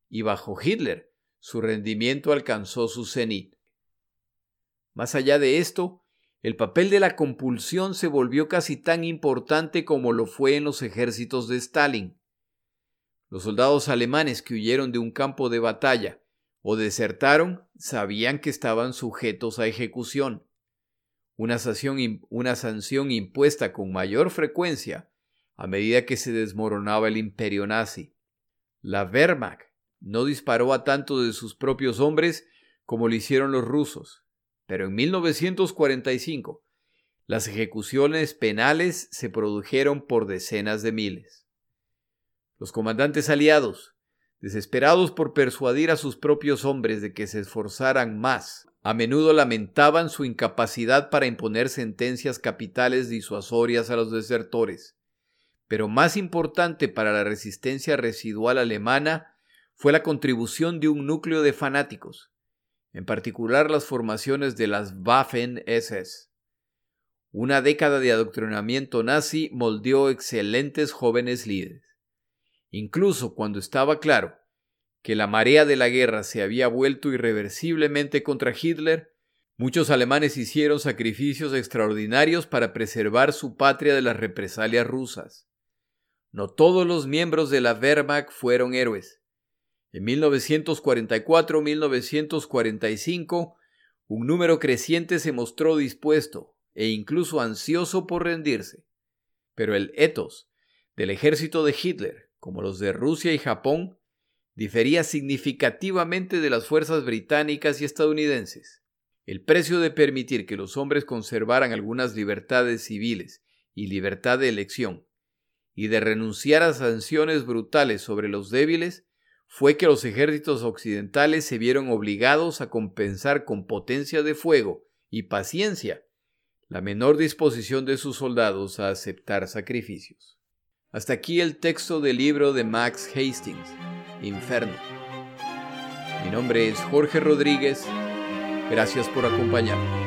y bajo Hitler su rendimiento alcanzó su cenit. Más allá de esto, el papel de la compulsión se volvió casi tan importante como lo fue en los ejércitos de Stalin. Los soldados alemanes que huyeron de un campo de batalla o desertaron sabían que estaban sujetos a ejecución. Una sanción, una sanción impuesta con mayor frecuencia a medida que se desmoronaba el imperio nazi. La Wehrmacht no disparó a tanto de sus propios hombres como lo hicieron los rusos, pero en 1945 las ejecuciones penales se produjeron por decenas de miles. Los comandantes aliados, desesperados por persuadir a sus propios hombres de que se esforzaran más, a menudo lamentaban su incapacidad para imponer sentencias capitales disuasorias a los desertores. Pero más importante para la resistencia residual alemana fue la contribución de un núcleo de fanáticos, en particular las formaciones de las Waffen-SS. Una década de adoctrinamiento nazi moldeó excelentes jóvenes líderes. Incluso cuando estaba claro que la marea de la guerra se había vuelto irreversiblemente contra Hitler, muchos alemanes hicieron sacrificios extraordinarios para preservar su patria de las represalias rusas. No todos los miembros de la Wehrmacht fueron héroes. En 1944-1945, un número creciente se mostró dispuesto e incluso ansioso por rendirse. Pero el ethos del ejército de Hitler, como los de Rusia y Japón, difería significativamente de las fuerzas británicas y estadounidenses. El precio de permitir que los hombres conservaran algunas libertades civiles y libertad de elección y de renunciar a sanciones brutales sobre los débiles fue que los ejércitos occidentales se vieron obligados a compensar con potencia de fuego y paciencia la menor disposición de sus soldados a aceptar sacrificios. Hasta aquí el texto del libro de Max Hastings, Inferno. Mi nombre es Jorge Rodríguez. Gracias por acompañarme.